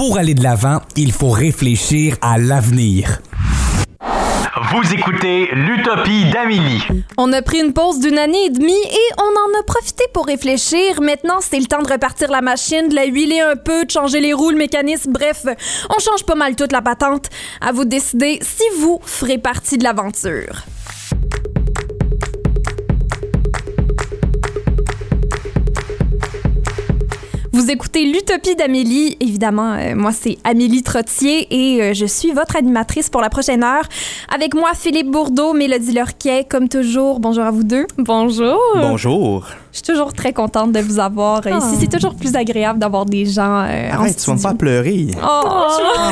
pour aller de l'avant, il faut réfléchir à l'avenir. Vous écoutez l'Utopie d'Amélie. On a pris une pause d'une année et demie et on en a profité pour réfléchir. Maintenant, c'est le temps de repartir la machine, de la huiler un peu, de changer les roues, le mécanisme. Bref, on change pas mal toute la patente. À vous de décider si vous ferez partie de l'aventure. Vous écoutez l'Utopie d'Amélie. Évidemment, euh, moi, c'est Amélie Trottier et euh, je suis votre animatrice pour la prochaine heure. Avec moi, Philippe Bourdeau, Mélodie Lorquet, comme toujours. Bonjour à vous deux. Bonjour. Bonjour. Je suis toujours très contente de vous avoir euh, ici. C'est toujours plus agréable d'avoir des gens euh, en Arrête, tu vas me faire pleurer. Oh,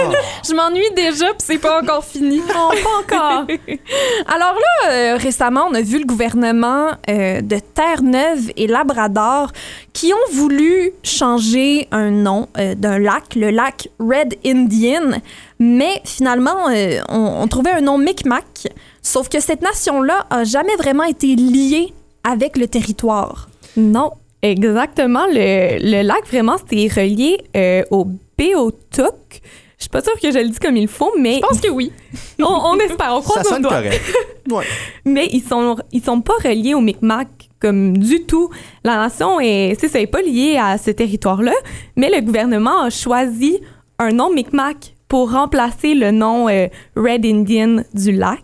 je m'ennuie déjà, puis c'est pas encore fini. Non, pas encore. Alors là, euh, récemment, on a vu le gouvernement euh, de Terre-Neuve et Labrador qui ont voulu changer un nom euh, d'un lac, le lac Red Indian, mais finalement, euh, on, on trouvait un nom Micmac, sauf que cette nation-là a jamais vraiment été liée avec le territoire. non, exactement. Le, le lac, vraiment, c'était relié euh, au Béotuk. Je suis pas sûre que je le dis comme il faut, mais Je pense que oui. on, on espère, on Ça croise nos sonne correct. Ouais. Mais ils sont, ils sont pas reliés au Micmac comme du tout. La nation est, c'est ça, est pas liée à ce territoire-là, mais le gouvernement a choisi un nom Micmac pour remplacer le nom euh, Red Indian du lac.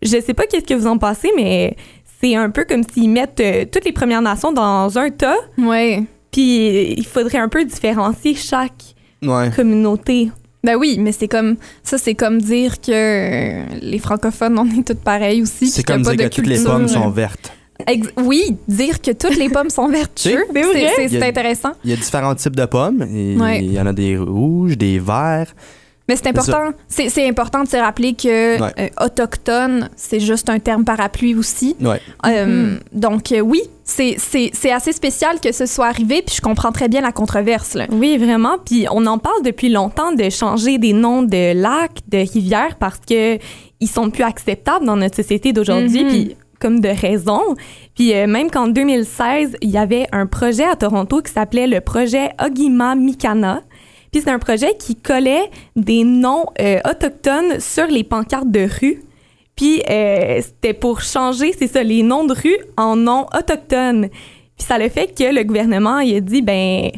Je sais pas qu'est-ce que vous en pensez, mais c'est un peu comme s'ils mettent euh, toutes les Premières Nations dans un tas, Ouais. puis il faudrait un peu différencier chaque Ouais. communauté. Ben oui, mais c'est comme ça, c'est comme dire que euh, les francophones, on est toutes pareilles aussi. C'est comme dire que toutes les pommes sont vertes. Ex- oui, dire que toutes les pommes sont vertueuses, C'est intéressant. Il y a différents types de pommes. Ouais. Il y en a des rouges, des verts. Mais c'est important, c'est c'est important de se rappeler que Ouais. euh, autochtone, c'est juste un terme parapluie aussi. Ouais. Euh, Donc euh, oui, c'est c'est- c'est assez spécial que ce soit arrivé, puis je comprends très bien la controverse. Là. Oui, vraiment. Puis on en parle depuis longtemps de changer des noms de lacs, de rivières parce que ils sont plus acceptables dans notre société d'aujourd'hui. Mhm. Puis comme de raison. Puis euh, même qu'en 2016, il y avait un projet à Toronto qui s'appelait le projet Ogima Mikana. Puis c'est un projet qui collait des noms euh, autochtones sur les pancartes de rue. Puis euh, c'était pour changer, c'est ça, les noms de rue en noms autochtones. Puis ça le fait que le gouvernement, il a dit, ben,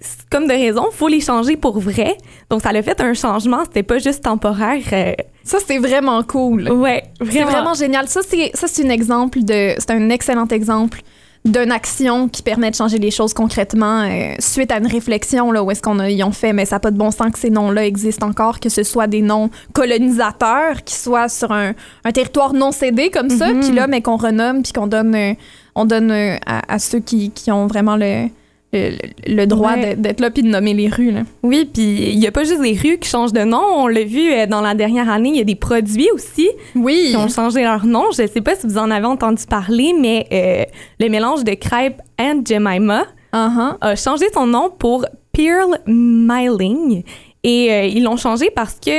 c'est comme de raison, faut les changer pour vrai. Donc ça l'a fait un changement, c'était pas juste temporaire. euh, Ça c'est vraiment cool. ouais, C'est vraiment. vraiment génial. Ça c'est ça c'est un exemple de c'est un excellent exemple d'une action qui permet de changer les choses concrètement euh, suite à une réflexion là où est-ce qu'on a ils ont fait mais ça n'a pas de bon sens que ces noms-là existent encore que ce soit des noms colonisateurs qui soient sur un, un territoire non cédé comme ça Mhm. puis là mais qu'on renomme puis qu'on donne euh, on donne euh, à, à ceux qui, qui ont vraiment le le, le droit Ouais. d'être- là puis de nommer les rues là. Oui, puis il y a pas juste les rues qui changent de nom. On l'a vu euh, dans la dernière année, il y a des produits aussi Oui. qui ont changé leur nom. Je sais pas si vous en avez entendu parler, mais euh, le mélange de crêpes and Jemima Uh-huh. a changé son nom pour Pearl Myling. Et euh, ils l'ont changé parce que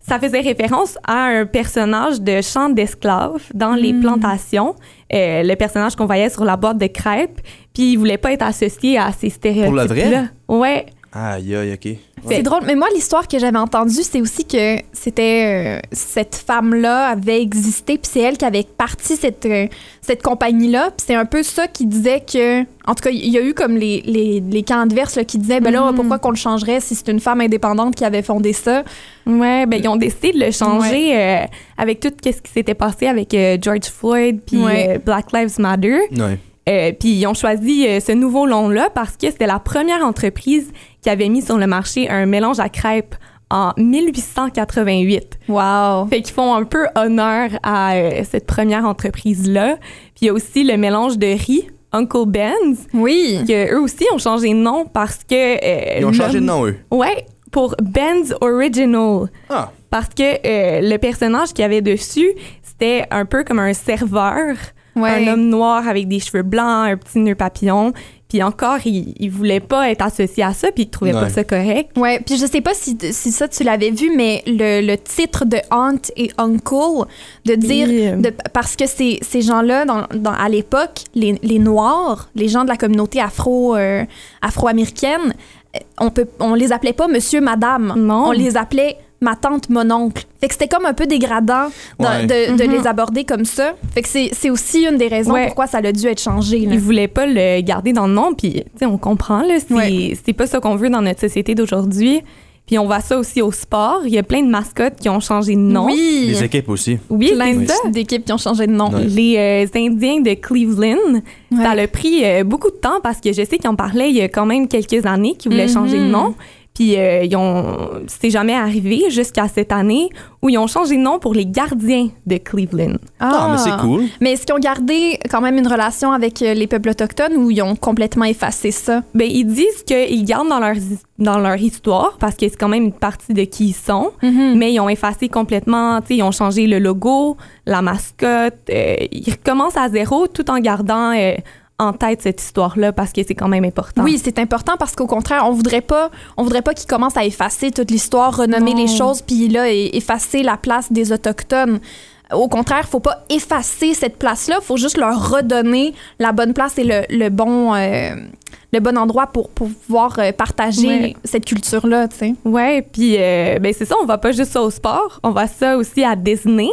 ça faisait référence à un personnage de chant d'esclaves dans les plantations. Euh, le personnage qu'on voyait sur la boîte de crêpes. Puis il voulait pas être associé à ces stéréotypes. Pour le vrai? Ouais. Aïe, aïe, OK. C'est drôle, mais moi, l'histoire que j'avais entendue, c'est aussi que c'était euh, cette femme-là avait existé, puis c'est elle qui avait parti cette, euh, cette compagnie-là. Puis c'est un peu ça qui disait que. En tout cas, il y a eu comme les, les, les camps adverses là, qui disaient ben là, Mhm. pourquoi qu'on le changerait si c'est une femme indépendante qui avait fondé ça? Ouais, ben ils ont décidé de le changer euh, avec tout ce qui s'était passé avec euh, George Floyd puis Ouais. euh, Black Lives Matter. Ouais. Euh, puis ils ont choisi euh, ce nouveau nom-là parce que c'était la première entreprise qui avait mis sur le marché un mélange à crêpes en 1888. Wow. Fait qu'ils font un peu honneur à euh, cette première entreprise-là. Puis il y a aussi le mélange de riz, Uncle Ben's, Oui. que eux aussi ont changé de nom parce que... euh, Ils ont changé de nom, eux. Ouais, pour Ben's Original. Ah. Parce que euh, le personnage qu'il y avait dessus, c'était un peu comme un serveur, Ouais. un homme noir avec des cheveux blancs, un petit nœud papillon. Puis encore, il, il voulait pas être associé à ça, puis il trouvait pas Ouais. ça correct. Ouais, puis je sais pas si, si ça tu l'avais vu, mais le, le titre de Aunt et Uncle, de dire, Oui. de, parce que ces, ces gens-là, dans, dans- à l'époque, les, les Noirs, les gens de la communauté afro, euh, afro-américaine, on peut, on les appelait pas monsieur, madame. Non. On les appelait ma tante, mon oncle. Fait que c'était comme un peu dégradant de, Ouais. de- de Mhm. les aborder comme ça. Fait que c'est c'est aussi une des raisons Ouais. pourquoi ça a dû être changé. là. Ils voulaient pas le garder dans le nom, puis tu sais, on comprend, là, c'est Ouais. c'est pas ça qu'on veut dans notre société d'aujourd'hui. Puis on voit ça aussi au sport. Il y a plein de mascottes qui ont changé de nom. Oui, Les équipes aussi. Oui, plein d'équipes qui ont changé de nom. Ouais. Les euh, Indiens de Cleveland, Ouais. ça a pris euh, beaucoup de temps parce que je sais qu'ils en parlaient il y a quand même quelques années qu'ils voulaient Mhm. changer de nom. Puis euh, ils ont, c'est jamais arrivé jusqu'à cette année où ils ont changé de nom pour les gardiens de Cleveland. Ah, mais c'est cool. Mais est-ce qu'ils ont gardé quand même une relation avec euh, les peuples autochtones ou ils ont complètement effacé ça? Ben ils disent qu'ils gardent dans leur dans leur histoire parce que c'est quand même une partie de qui ils sont. Mm. mais ils ont effacé complètement, tu sais, ils ont changé le logo, la mascotte, euh, ils recommencent à zéro tout en gardant euh, en tête cette histoire-là parce que c'est quand même important. Oui, c'est important parce qu'au contraire, on voudrait pas, on voudrait pas qu'ils commencent à effacer toute l'histoire, renommer Non. les choses, puis là, effacer la place des autochtones. Au contraire, faut pas effacer cette place-là, faut juste leur redonner la bonne place et le, le bon, euh, le bon endroit pour, pour pouvoir euh, partager Ouais. cette culture-là, tu sais. Ouais, puis euh, ben c'est ça, on va pas juste ça au sport, on va ça aussi à Disney.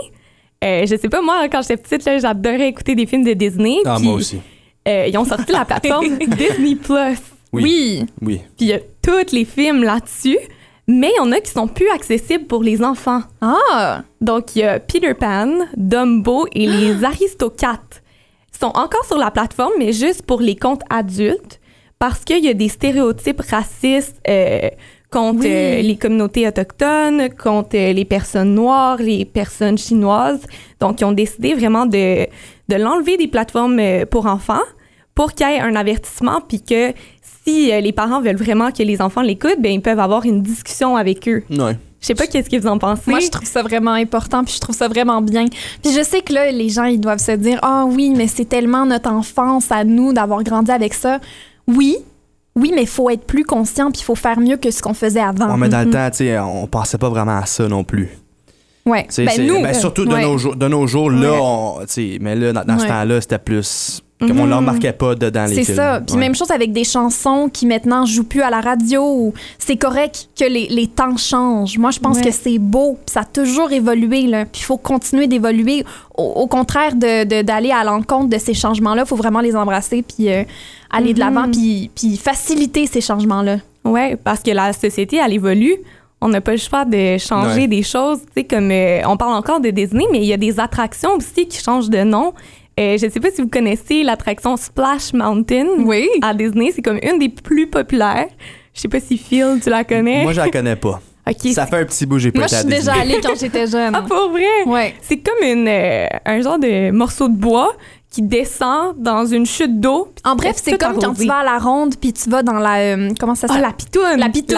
Euh, je sais pas, moi, quand j'étais petite, là, j'adorais écouter des films de Disney. Ah, puis, moi aussi. Euh, ils ont sorti la plateforme Disney Plus. Oui. Oui. Puis il y a tous les films là-dessus, mais il y en a qui sont plus accessibles pour les enfants. Ah! Donc, il y a Peter Pan, Dumbo et les Aristocates. Ils sont encore sur la plateforme, mais juste pour les comptes adultes, parce qu'il y a des stéréotypes racistes euh, contre Oui. euh, les communautés autochtones, contre euh, les personnes noires, les personnes chinoises. Donc, ils ont décidé vraiment de, de l'enlever des plateformes euh, pour enfants pour qu'il y ait un avertissement, puis que si euh, les parents veulent vraiment que les enfants l'écoutent, ben ils peuvent avoir une discussion avec eux. Ouais. Je sais pas qu'est-ce que vous en pensez. Moi, je trouve ça vraiment important, puis je trouve ça vraiment bien. Puis je sais que là, les gens, ils doivent se dire, ah oui, mais c'est tellement notre enfance à nous d'avoir grandi avec ça. Oui, oui, mais il faut être plus conscient, puis il faut faire mieux que ce qu'on faisait avant. Ouais, mais dans le temps, tu sais, on pensait pas vraiment à ça non plus. Ouais. Ben, c'est- nous, ben, surtout de, ouais. nos jours, de nos jours, là, Ouais. on, mais là, dans, dans ce temps-là, c'était plus. Comme on ne le remarquait pas dedans les C'est films. ça. Puis Ouais. même chose avec des chansons qui maintenant jouent plus à la radio. C'est correct que les, les temps changent. Moi, je pense Ouais. que c'est beau. Puis ça a toujours évolué. Là. Puis il faut continuer d'évoluer. Au, au contraire de- de- d'aller à l'encontre de ces changements-là, il faut vraiment les embrasser puis euh, aller de l'avant Mhm. puis, puis faciliter ces changements-là. Ouais, parce que la société, elle évolue. On n'a pas le choix de changer Ouais. des choses. Tu sais, comme euh, on parle encore de Disney, mais il y a des attractions aussi qui changent de nom. Euh, je sais pas si vous connaissez l'attraction Splash Mountain Oui. à Disney. C'est comme une des plus populaires. Je sais pas si Phil, tu la connais. Moi, je la connais pas. ok. Ça fait un petit bout, j'ai pas Moi, je suis déjà allée quand j'étais jeune. Ah, pour vrai? Ouais. C'est comme une, euh, un genre de morceau de bois qui descend dans une chute d'eau. En bref, c'est comme quand tu vas à la ronde puis tu vas dans la. euh, comment ça Ah, s'appelle? la pitoune! La pitoune.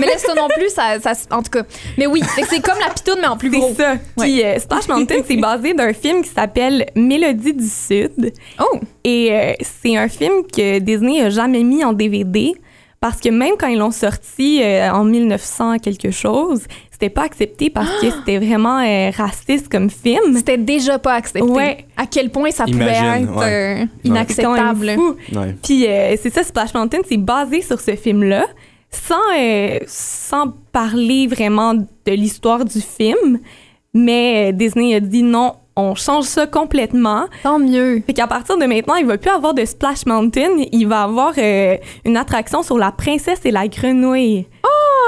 mais là, ça non plus, ça, ça- en tout cas. Mais oui, c'est comme la pitoune, mais en plus gros. C'est ça. Puis euh, Splash Mountain, c'est basé d'un film qui s'appelle Mélodie du Sud. Oh! Et euh, c'est un film que Disney a jamais mis en DVD parce que même quand ils l'ont sorti euh, en 1900 quelque chose, c'était pas accepté parce que c'était vraiment euh, raciste comme film. C'était déjà pas accepté. Ouais. À quel point ça pouvait être ouais. euh, inacceptable. Ouais. Puis euh, c'est ça, Splash Mountain, c'est basé sur ce film-là, sans, euh, sans parler vraiment de l'histoire du film. Mais euh, Disney a dit non, on change ça complètement. Tant mieux. Fait qu'à partir de maintenant, il va plus avoir de Splash Mountain, il va avoir euh, une attraction sur la princesse et la grenouille.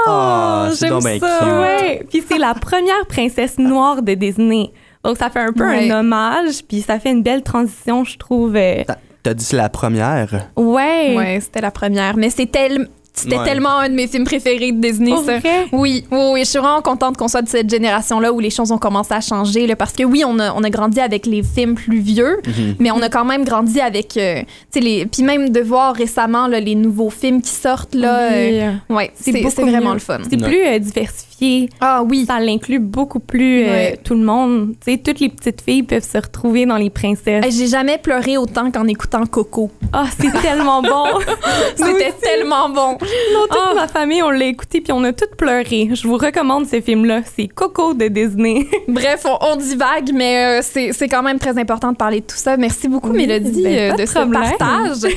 Ah, c'est j'aime ça. cute. Ouais, puis c'est la première princesse noire de Disney. Donc ça fait un peu Ouais. un hommage, puis ça fait une belle transition, je trouve. euh, T'as- T'as dit c'est la première? Ouais. Ouais, c'était la première. Mais c'est tel- c'était Ouais. tellement un de mes films préférés de Disney, Pour ça. vrai? Oui, oui, oui, je suis vraiment contente qu'on soit de cette génération-là où les choses ont commencé à changer. Là, parce que oui, on a, on a grandi avec les films plus vieux, Mhm. mais on a quand même grandi avec. euh, tu sais, les Puis même de voir récemment là, les nouveaux films qui sortent, là. Oui. euh, ouais, c'est beaucoup c'est vraiment mieux. le fun. C'est plus euh, diversifié. Ah oui. Ça l'inclut beaucoup plus euh, Ouais. tout le monde. Tu sais, toutes les petites filles peuvent se retrouver dans les princesses. J'ai jamais pleuré autant qu'en écoutant Coco. Ah, c'est tellement bon. C'était tellement bon. Non, toute Ah. ma famille, on l'a écouté puis on a toutes pleuré. Je vous recommande ce film-là. C'est Coco de Disney. Bref, on, on divague, mais euh, c'est quand même très important de parler de tout ça. Merci beaucoup, Oui, Mélodie, ben, euh, de de ce partage.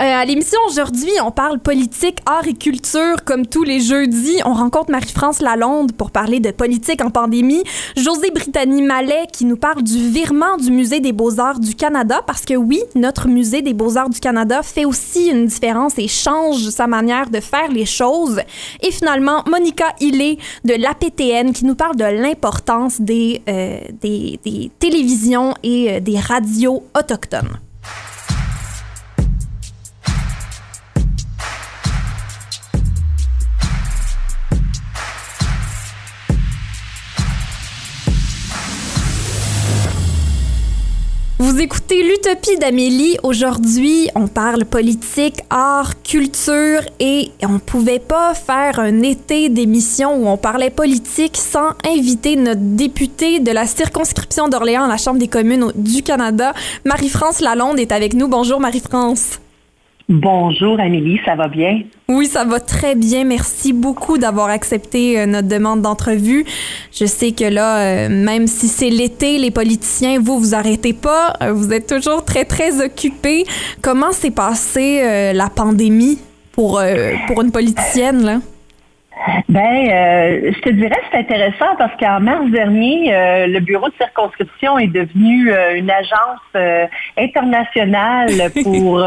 Euh, à l'émission aujourd'hui, on parle politique, art et culture comme tous les jeudis. On rencontre Marie-France Lalonde pour parler de politique en pandémie. José Brittany Mallet qui nous parle du virement du Musée des beaux-arts du Canada parce que oui, notre Musée des beaux-arts du Canada fait aussi une différence et change sa manière de faire les choses. Et finalement, Monica Hillé de l'APTN qui nous parle de l'importance des, euh, télévisions et euh, des radios autochtones. Vous écoutez l'Utopie d'Amélie. Aujourd'hui, on parle politique, art, culture et on pouvait pas faire un été d'émission où on parlait politique sans inviter notre députée de la circonscription d'Orléans à la Chambre des communes du Canada. Marie-France Lalonde est avec nous. Bonjour Marie-France. Bonjour Amélie, ça va bien? Oui, ça va très bien. Merci beaucoup d'avoir accepté euh, notre demande d'entrevue. Je sais que là, euh, même si c'est l'été, les politiciens, vous, vous arrêtez pas. Euh, vous êtes toujours très, très occupés. Comment s'est passée la pandémie pour, pour une politicienne, là? Ben, euh, je te dirais c'est intéressant parce qu'en mars dernier, euh, le bureau de circonscription est devenu euh, une agence internationale pour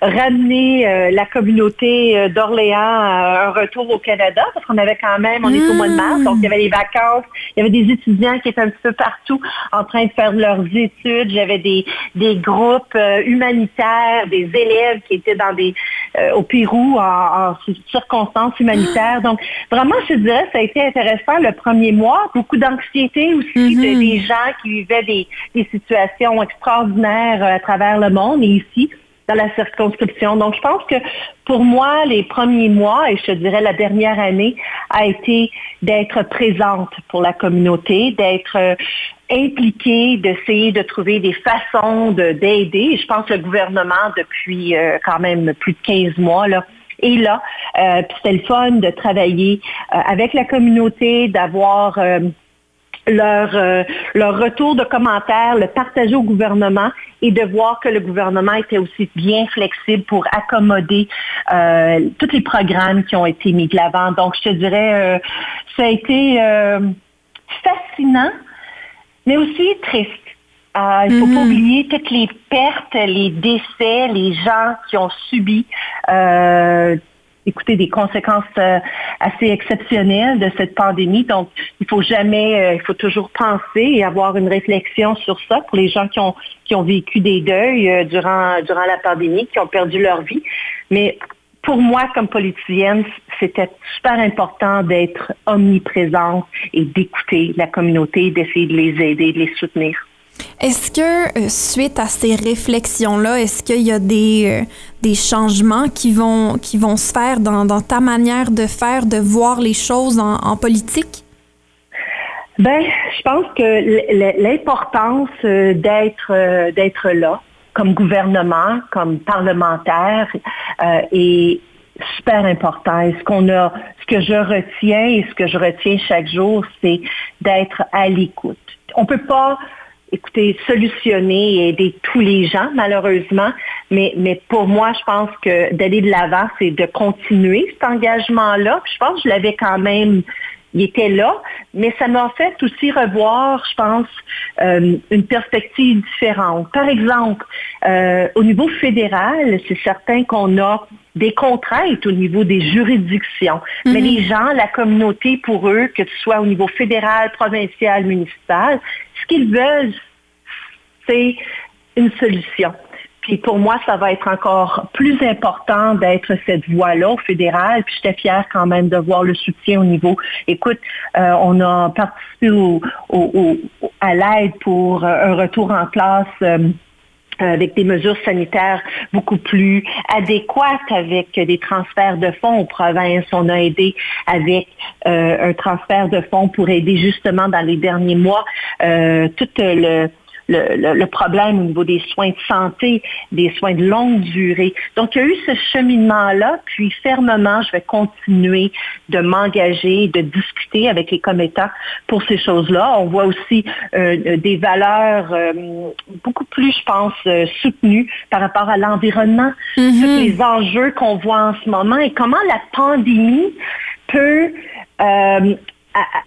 ramener la communauté d'Orléans à un retour au Canada parce qu'on avait quand même, on est au mois de mars, donc il y avait les vacances, il y avait des étudiants qui étaient un petit peu partout en train de faire leurs études, j'avais des, des groupes humanitaires, des élèves qui étaient dans des au Pérou en, en circonstances humanitaires. Donc, vraiment, je dirais, ça a été intéressant le premier mois. Beaucoup d'anxiété aussi de, des gens qui vivaient des, des situations extraordinaires euh, à travers le monde et ici dans la circonscription. Donc, je pense que pour moi, les premiers mois, et je dirais la dernière année, a été d'être présente pour la communauté, d'être euh, impliquée, d'essayer de trouver des façons de- d'aider. Je pense que le gouvernement, depuis euh, quand même plus de 15 mois, là, est là. Euh, puis c'était le fun de travailler euh, avec la communauté, d'avoir... euh, leur, leur retour de commentaires, le partager au gouvernement et de voir que le gouvernement était aussi bien flexible pour accommoder tous les programmes qui ont été mis de l'avant. Donc, je te dirais, ça a été fascinant, mais aussi triste. Euh, il ne faut pas oublier toutes les pertes, les décès, les gens qui ont subi écoutez, des conséquences euh, assez exceptionnelles de cette pandémie. Donc, il faut jamais, euh, il faut toujours penser et avoir une réflexion sur ça pour les gens qui ont qui ont vécu des deuils euh, durant durant la pandémie, qui ont perdu leur vie. Mais pour moi, comme politicienne, c'était super important d'être omniprésente et d'écouter la communauté, d'essayer de les aider, de les soutenir. Est-ce que, euh, suite à ces réflexions-là, est-ce qu'il y a des, euh, des changements qui vont, qui vont se faire dans, dans ta manière de faire, de voir les choses en, politique? Ben, je pense que l'importance euh, d'être d'être là comme gouvernement, comme parlementaire, est super important. Et ce qu'on a, ce que je retiens et ce que je retiens chaque jour, c'est d'être à l'écoute. On peut pas écoutez, solutionner et aider tous les gens, malheureusement. Mais, mais pour moi, je pense que d'aller de l'avant, c'est de continuer cet engagement-là. Je pense que je l'avais quand même il était là, mais ça m'a fait aussi revoir, je pense, euh, une perspective différente. Par exemple, euh, au niveau fédéral, c'est certain qu'on a des contraintes au niveau des juridictions, mais les gens, la communauté, pour eux, que ce soit au niveau fédéral, provincial, municipal, ce qu'ils veulent, c'est une solution. Puis pour moi, ça va être encore plus important d'être cette voie-là au fédéral. Puis j'étais fière quand même de voir le soutien au niveau. Écoute, euh, on a participé au, au, au, à l'aide pour un retour en classe. Euh, avec des mesures sanitaires beaucoup plus adéquates, avec des transferts de fonds aux provinces. On a aidé avec euh, un transfert de fonds pour aider justement dans les derniers mois euh, tout le le, le, le, problème au niveau des soins de santé, des soins de longue durée. Donc, il y a eu ce cheminement-là, puis fermement, je vais continuer de m'engager, de discuter avec les commettants pour ces choses-là. On voit aussi euh, des valeurs euh, beaucoup plus, je pense, euh, soutenues par rapport à l'environnement, Mhm. tous les enjeux qu'on voit en ce moment et comment la pandémie peut euh, à- à-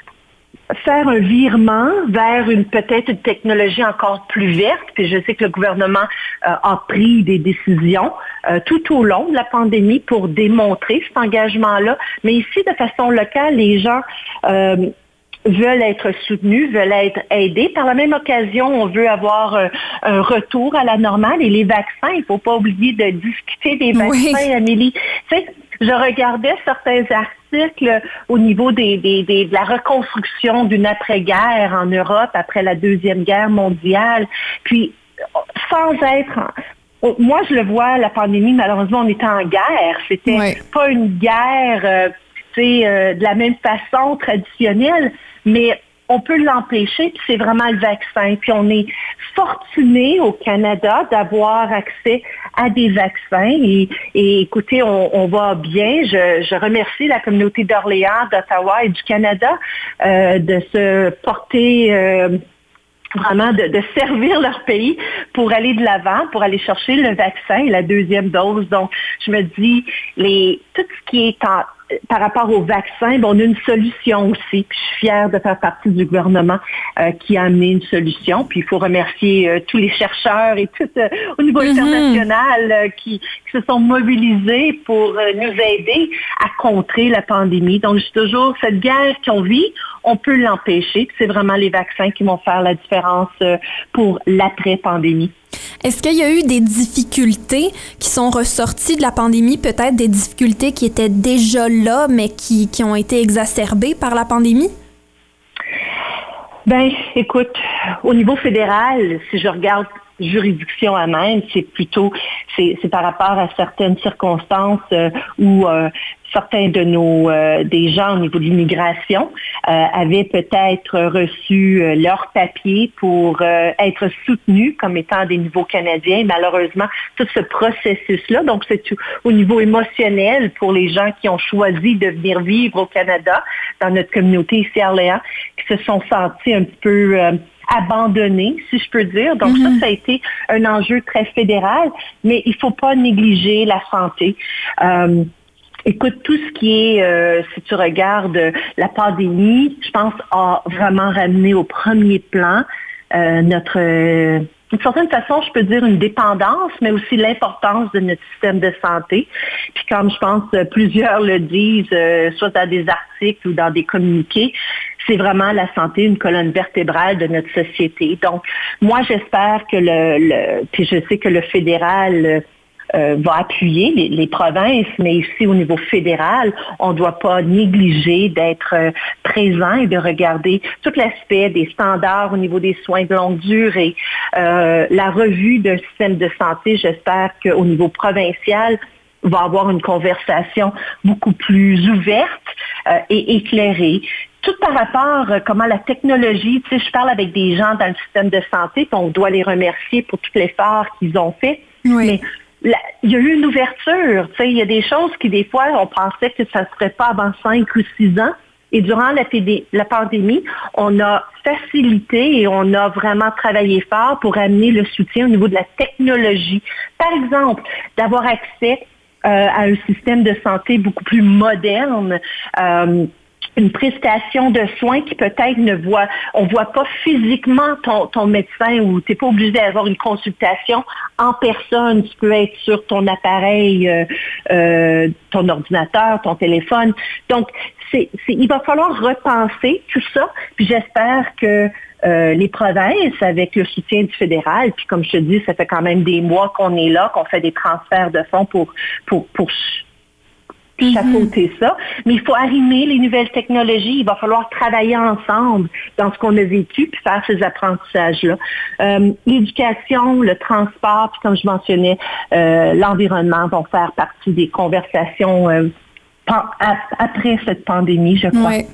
faire un virement vers une peut-être une technologie encore plus verte. Puis je sais que le gouvernement euh, a pris des décisions euh, tout au long de la pandémie pour démontrer cet engagement-là. Mais ici, de façon locale, les gens euh, veulent être soutenus, veulent être aidés. Par la même occasion, on veut avoir un retour à la normale et les vaccins, il ne faut pas oublier de discuter des Oui. vaccins, Amélie. Tu sais, je regardais certains articles au niveau des, des- des- de la reconstruction d'une après-guerre en Europe après la Deuxième Guerre mondiale. Puis, sans être... en- moi, je le vois, la pandémie, malheureusement, on était en guerre. C'était pas une guerre euh, tu sais, euh, de la même façon traditionnelle, mais on peut l'empêcher, puis c'est vraiment le vaccin. Puis on est fortuné au Canada d'avoir accès à des vaccins. Et, écoutez, on, on va bien. Je, remercie la communauté d'Orléans, d'Ottawa et du Canada euh, de se porter... euh, vraiment de, servir leur pays pour aller de l'avant, pour aller chercher le vaccin la deuxième dose. Donc, je me dis, tout ce qui est en- par rapport au vaccin, bon, on a une solution aussi. Puis je suis fière de faire partie du gouvernement euh, qui a amené une solution. Puis il faut remercier euh, tous les chercheurs et tout euh, au niveau Mhm. international euh, qui, qui se sont mobilisés pour euh, nous aider à contrer la pandémie. Donc, je dis toujours, cette guerre qu'on vit, on peut l'empêcher. C'est vraiment les vaccins qui vont faire la différence euh, pour l'après-pandémie. Est-ce qu'il y a eu des difficultés qui sont ressorties de la pandémie, peut-être des difficultés qui étaient déjà là, mais qui, qui ont été exacerbées par la pandémie? Ben, écoute, au niveau fédéral, si je regarde juridiction à même, c'est plutôt, c'est par rapport à certaines circonstances euh, où euh, certains de nos, euh, des gens au niveau de l'immigration euh, avaient peut-être reçu euh, leur papier pour euh, être soutenus comme étant des nouveaux Canadiens. Malheureusement, tout ce processus-là, donc c'est tout- au niveau émotionnel pour les gens qui ont choisi de venir vivre au Canada, dans notre communauté ici à Orléans, qui se sont sentis un petit peu euh, abandonnés, si je peux dire. Donc ça, ça a été un enjeu très fédéral, mais il faut pas négliger la santé. Euh, Écoute, tout ce qui est, euh, si tu regardes euh, la pandémie, je pense, a vraiment ramené au premier plan euh, notre, euh, d'une certaine façon, je peux dire une dépendance, mais aussi l'importance de notre système de santé. Puis comme je pense euh, plusieurs le disent, euh, soit dans des articles ou dans des communiqués, c'est vraiment la santé, une colonne vertébrale de notre société. Donc, moi, j'espère que le, le puis je sais que le fédéral euh, va appuyer les, les provinces, mais ici au niveau fédéral, on ne doit pas négliger d'être euh, présent et de regarder tout l'aspect des standards au niveau des soins de longue durée, euh, la revue d'un système de santé. J'espère qu'au niveau provincial, va avoir une conversation beaucoup plus ouverte euh, et éclairée. Tout par rapport à comment la technologie, tu sais, je parle avec des gens dans le système de santé, puis on doit les remercier pour tout l'effort qu'ils ont fait. Oui. Mais il y a eu une ouverture. Il y a des choses qui, des fois, on pensait que ça ne serait pas avant cinq ou six ans. Et durant la pandémie, on a facilité et on a vraiment travaillé fort pour amener le soutien au niveau de la technologie. Par exemple, d'avoir accès euh, à un système de santé beaucoup plus moderne. euh, une prestation de soins qui peut-être ne voit, on voit pas physiquement ton, ton médecin ou tu n'es pas obligé d'avoir une consultation en personne. Tu peux être sur ton appareil, euh, euh, ton ordinateur, ton téléphone. Donc, c'est, c'est- il va falloir repenser tout ça. Puis j'espère que euh, les provinces, avec le soutien du fédéral, puis comme je te dis, ça fait quand même des mois qu'on est là, qu'on fait des transferts de fonds pour, pour, pour chapeauter ça. Mais il faut arrimer les nouvelles technologies. Il va falloir travailler ensemble dans ce qu'on a vécu puis faire ces apprentissages-là. Euh, L'éducation, le transport, puis comme je mentionnais, euh, l'environnement vont faire partie des conversations euh, après cette pandémie, je crois. Ouais.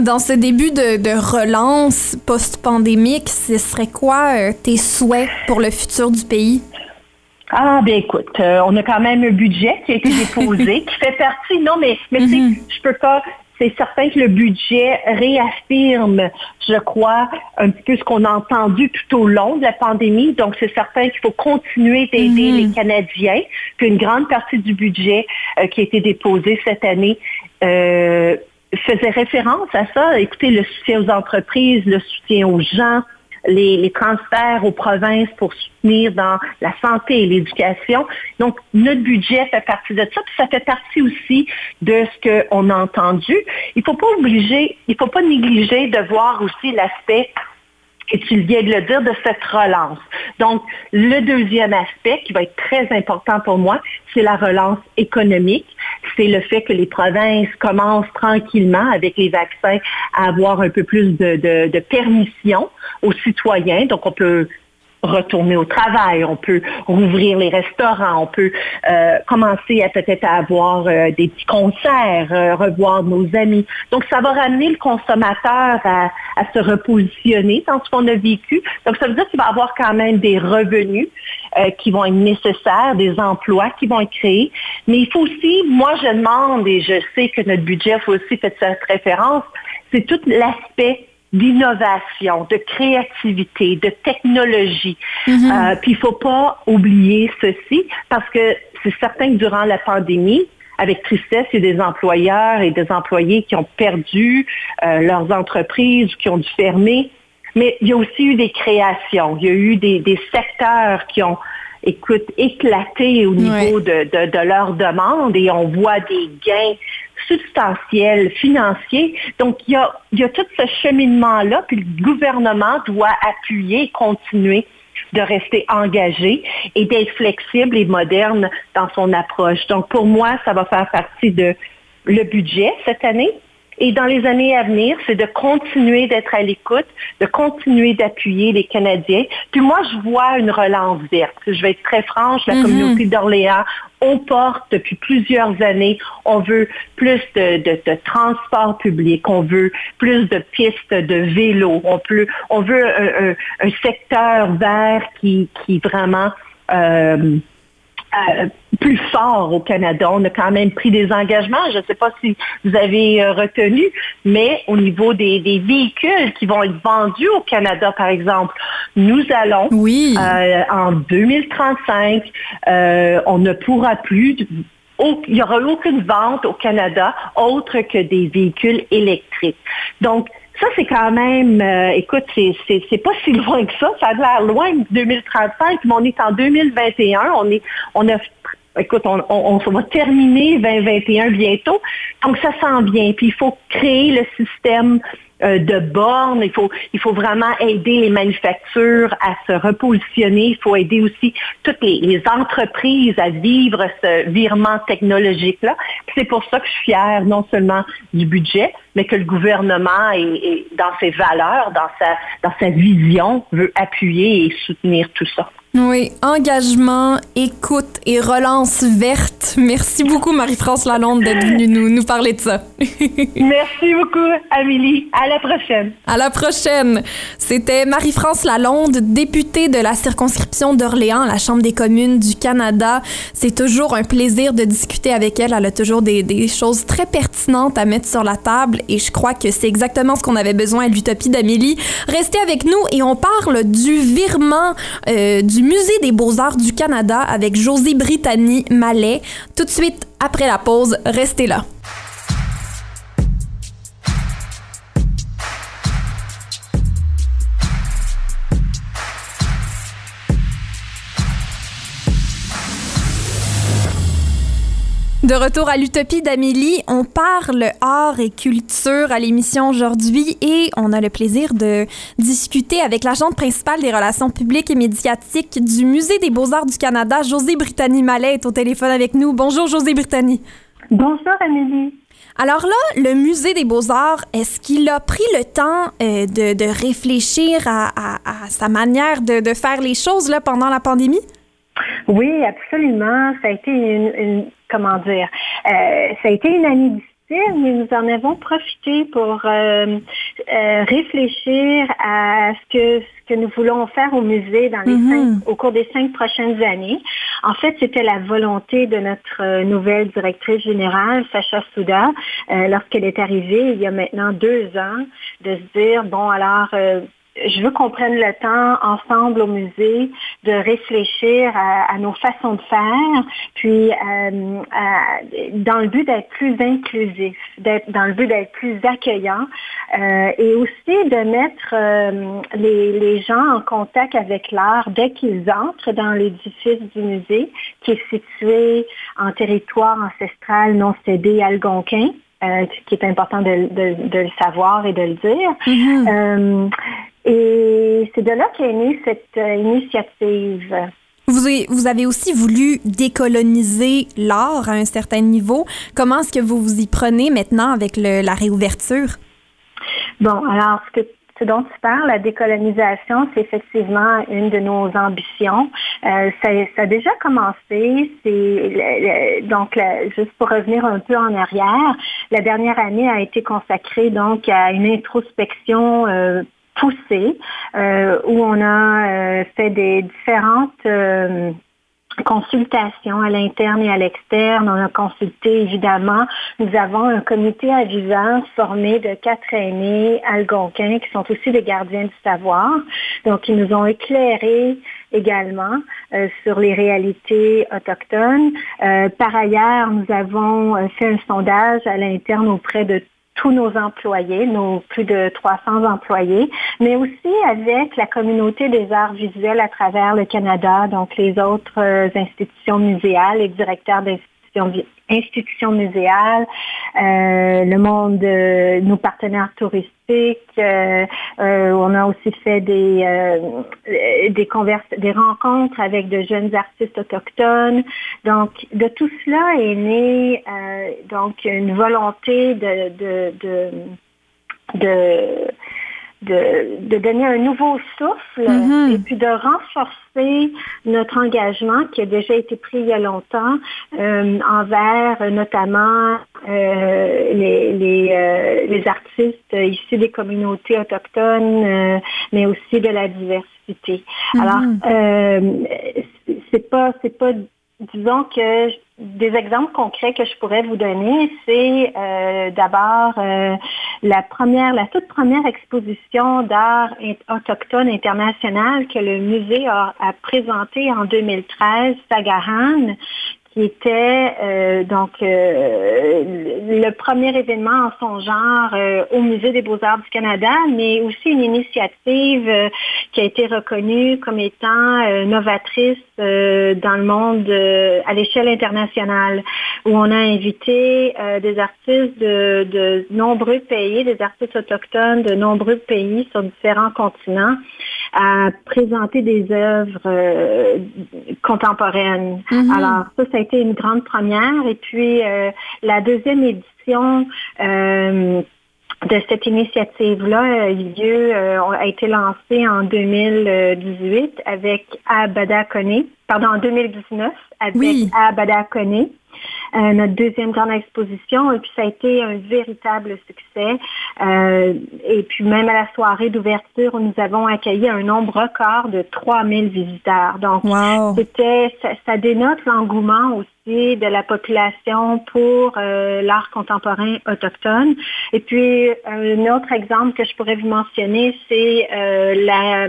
Dans ce début de, de relance post-pandémique, ce serait quoi tes souhaits pour le futur du pays? Ah, ben écoute, euh, on a quand même un budget qui a été déposé, qui fait partie, non, mais, mais tu sais, je peux pas, c'est certain que le budget réaffirme, je crois, un petit peu ce qu'on a entendu tout au long de la pandémie. Donc, c'est certain qu'il faut continuer d'aider les Canadiens, qu'une grande partie du budget euh, qui a été déposé cette année euh, faisait référence à ça. Écoutez, le soutien aux entreprises, le soutien aux gens, les, les transferts aux provinces pour soutenir dans la santé et l'éducation. Donc, notre budget fait partie de ça, puis ça fait partie aussi de ce qu'on a entendu. Il faut pas obliger, il faut pas négliger de voir aussi l'aspect et tu viens de le dire, de cette relance. Donc, le deuxième aspect qui va être très important pour moi, c'est la relance économique. C'est le fait que les provinces commencent tranquillement avec les vaccins à avoir un peu plus de, permission aux citoyens. Donc, on peut retourner au travail, on peut rouvrir les restaurants, on peut euh, commencer à peut-être à avoir euh, des petits concerts, euh, revoir nos amis. Donc, ça va ramener le consommateur à, à se repositionner dans ce qu'on a vécu. Donc, ça veut dire qu'il va avoir quand même des revenus euh, qui vont être nécessaires, des emplois qui vont être créés. Mais il faut aussi, moi, je demande, et je sais que notre budget faut aussi faire cette référence, c'est tout l'aspect d'innovation, de créativité, de technologie. Euh, puis il faut pas oublier ceci parce que c'est certain que durant la pandémie, avec tristesse, il y a des employeurs et des employés qui ont perdu euh, leurs entreprises, qui ont dû fermer. Mais il y a aussi eu des créations. Il y a eu des, des secteurs qui ont, écoute, éclaté au niveau de, de, de leurs demandes et on voit des gains substantiels financiers. Donc, il y a, il y a tout ce cheminement-là, puis le gouvernement doit appuyer et continuer de rester engagé et d'être flexible et moderne dans son approche. Donc, pour moi, ça va faire partie de le budget cette année. Et dans les années à venir, c'est de continuer d'être à l'écoute, de continuer d'appuyer les Canadiens. Puis moi, je vois une relance verte. Je vais être très franche, la communauté d'Orléans, on porte depuis plusieurs années, on veut plus de, de, de transport public, on veut plus de pistes de vélo, on, peut, on veut un, un- un secteur vert qui, qui vraiment... euh, euh, plus fort au Canada. On a quand même pris des engagements. Je ne sais pas si vous avez euh, retenu, mais au niveau des, des véhicules qui vont être vendus au Canada, par exemple, nous allons Oui. euh, en 2035, euh, on ne pourra plus il n'y aura aucune vente au Canada autre que des véhicules électriques. Donc, ça, c'est quand même, euh, écoute, c'est, pas si loin que ça. Ça a l'air loin de 2035, mais on est en 2021. On est, on a, écoute, on, on, on va terminer 2021 bientôt. Donc, ça s'en vient. Puis, il faut créer le système euh, de bornes. Il faut, vraiment aider les manufactures à se repositionner. Il faut aider aussi toutes les, entreprises à vivre ce virement technologique-là. C'est pour ça que je suis fière non seulement du budget, mais que le gouvernement, dans ses valeurs, dans sa, dans sa vision, veut appuyer et soutenir tout ça. Oui, engagement, écoute et relance verte. Merci beaucoup, Marie-France Lalonde, d'être venue nous, nous parler de ça. Merci beaucoup, Amélie. À la prochaine. À la prochaine. C'était Marie-France Lalonde, députée de la circonscription d'Orléans, la Chambre des communes du Canada. C'est toujours un plaisir de discuter avec elle. Elle a toujours des, des choses très pertinentes à mettre sur la table et je crois que c'est exactement ce qu'on avait besoin à l'Utopie d'Amélie. Restez avec nous et on parle du virement euh, du Musée des beaux-arts du Canada avec Josie Brittany Mallet. Tout de suite après la pause, restez là. De retour à l'Utopie d'Amélie, on parle art et culture à l'émission aujourd'hui et on a le plaisir de discuter avec l'agente principale des relations publiques et médiatiques du Musée des beaux-arts du Canada, José Brittany Mallet, est au téléphone avec nous. Bonjour José Brittany. Bonjour, Amélie. Alors là, le Musée des beaux-arts, est-ce qu'il a pris le temps euh, de, de réfléchir à, à- à sa manière de, de faire les choses là, pendant la pandémie? Oui, absolument. Ça a été une, une- comment dire, euh, ça a été une année difficile, mais nous en avons profité pour euh, euh, réfléchir à ce que ce que nous voulons faire au musée dans les Mhm. cinq, au cours des cinq prochaines années. En fait, c'était la volonté de notre euh, nouvelle directrice générale, Sacha Souda, euh, lorsqu'elle est arrivée il y a maintenant deux ans, de se dire bon alors. Je veux qu'on prenne le temps ensemble au musée de réfléchir à, à nos façons de faire, puis euh, à- dans le but d'être plus inclusif, d'être dans le but d'être plus accueillant, euh, et aussi de mettre euh, les, les gens en contact avec l'art dès qu'ils entrent dans l'édifice du musée, qui est situé en territoire ancestral non cédé algonquin. euh, qui est important de, de- de le savoir et de le dire. Mhm. Euh, et c'est de là qu'est née cette euh, initiative. Vous, avez- vous avez aussi voulu décoloniser l'art à un certain niveau. Comment est-ce que vous vous y prenez maintenant avec le- la réouverture? Bon, alors ce, que, ce dont tu parles, la décolonisation, c'est effectivement une de nos ambitions. Euh, ça, ça a déjà commencé. C'est donc la- juste pour revenir un peu en arrière, la dernière année a été consacrée donc à une introspection. euh, poussée, euh, où on a euh, fait des différentes euh, consultations à l'interne et à l'externe. On a consulté, évidemment, nous avons un comité avisant formé de quatre aînés algonquins qui sont aussi des gardiens du savoir. Donc, ils nous ont éclairés également euh, sur les réalités autochtones. Euh, par ailleurs, nous avons fait un sondage à l'interne auprès de tous nos employés, nos plus de 300 employés, mais aussi avec la communauté des arts visuels à travers le Canada, donc les autres euh, institutions muséales, les directeurs d'institutions institutions muséales, euh, le monde, de nos partenaires touristiques. euh, euh, on a aussi fait des euh, des des rencontres avec de jeunes artistes autochtones. Donc, de tout cela est né euh, donc une volonté de de de, de de, de donner un nouveau souffle Mhm. et puis de renforcer notre engagement qui a déjà été pris il y a longtemps euh, envers notamment euh, les, les, euh, les artistes issus des communautés autochtones, euh, mais aussi de la diversité. Alors, euh, c'est pas, c'est pas disons que des exemples concrets que je pourrais vous donner, c'est euh, d'abord euh, la première, la toute première exposition d'art autochtone internationale que le musée a, a présentée en 2013, Sagahan, qui était euh, donc euh, le premier événement en son genre euh, au Musée des Beaux-Arts du Canada, mais aussi une initiative euh, qui a été reconnue comme étant euh, novatrice euh, dans le monde à l'échelle internationale, où on a invité des artistes de, de nombreux pays, des artistes autochtones de nombreux pays sur différents continents, à présenter des œuvres euh, contemporaines. Mhm. Alors ça, ça a été une grande première. Et puis euh, la deuxième édition euh, de cette initiative-là a eu lieu, euh, a été lancée en 2018 avec Abada Kone, pardon, en 2019 avec Oui. Abada Kone. Euh, notre deuxième grande exposition, et puis ça a été un véritable succès. Euh, et puis même à la soirée d'ouverture, nous avons accueilli un nombre record de 3000 visiteurs. Donc, Wow. c'était, ça, ça dénote l'engouement aussi de la population pour euh, l'art contemporain autochtone. Et puis, un autre exemple que je pourrais vous mentionner, c'est la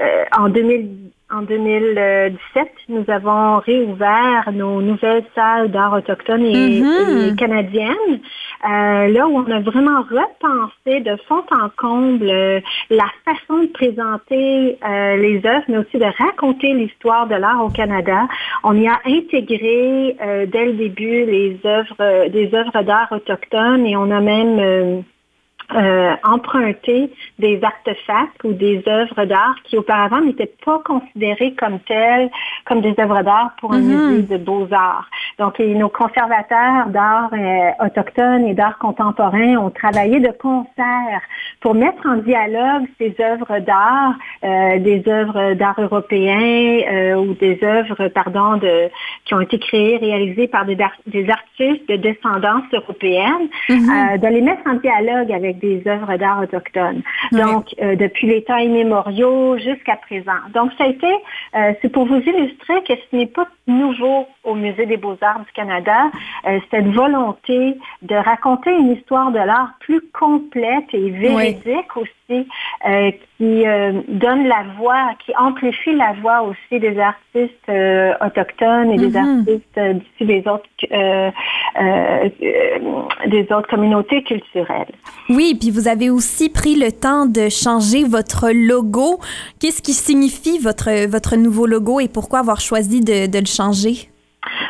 euh, en 2000 en 2017, nous avons réouvert nos nouvelles salles d'art autochtone et, Mhm. et canadiennes, euh, là où on a vraiment repensé de fond en comble euh, la façon de présenter euh, les œuvres, mais aussi de raconter l'histoire de l'art au Canada. On y a intégré dès le début les œuvres, des œuvres d'art autochtones et on a même euh, emprunter des artefacts ou des œuvres d'art qui auparavant n'étaient pas considérées comme telles, comme des œuvres d'art pour un Mhm. musée de beaux-arts. Donc, et nos conservateurs d'art euh, autochtone et d'art contemporain ont travaillé de concert pour mettre en dialogue ces œuvres d'art, euh, des œuvres d'art européens euh, ou des œuvres, pardon, de, qui ont été créées, réalisées par des, ar- des artistes de descendance européenne, euh, de les mettre en dialogue avec des œuvres d'art autochtones. Donc, euh, depuis les temps immémoriaux jusqu'à présent. Donc, ça a été, euh, c'est pour vous illustrer que ce n'est pas nouveau au Musée des beaux-arts du Canada, euh, cette volonté de raconter une histoire de l'art plus complète et véridique aussi, qui euh, donne la voix, qui amplifie la voix aussi des artistes euh, autochtones et des Mhm. artistes euh, d'ici des autres des autres communautés culturelles. Oui, puis vous avez aussi pris le temps de changer votre logo. Qu'est-ce qui signifie votre, votre nouveau logo et pourquoi avoir choisi de, de le changer?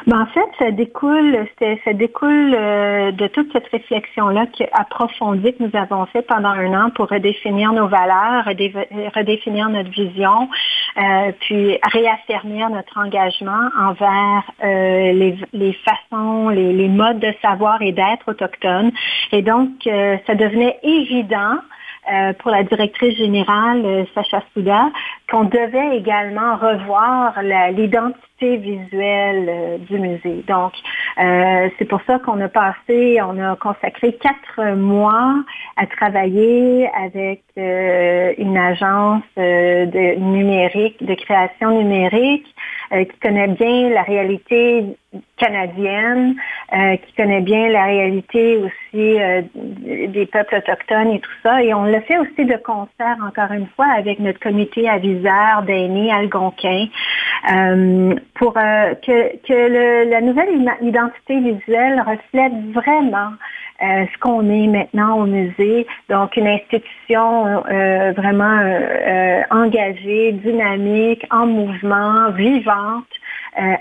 Ben, en fait, ça découle, ça découle euh, de toute cette réflexion-là approfondie que nous avons fait pendant un an pour redéfinir nos valeurs, redé- redéfinir notre vision, euh, puis réaffirmer notre engagement envers euh, les, les façons, les, les modes de savoir et d'être autochtones. Et donc, euh, ça devenait évident euh, pour la directrice générale, euh, Sacha Souda, qu'on devait également revoir l'identité visuelle euh, du musée. Donc, euh, c'est pour ça qu'on a passé, on a consacré quatre mois à travailler avec une agence de numérique, de création numérique, euh, qui connaît bien la réalité canadienne, euh, qui connaît bien la réalité aussi euh, des peuples autochtones et tout ça. Et on le fait aussi de concert, encore une fois, avec notre comité aviseur d'aînés algonquin, euh, pour que, la nouvelle identité visuelle reflète vraiment euh, ce qu'on est maintenant au musée. Donc, une institution euh, vraiment euh, engagée, dynamique, en mouvement, vivante,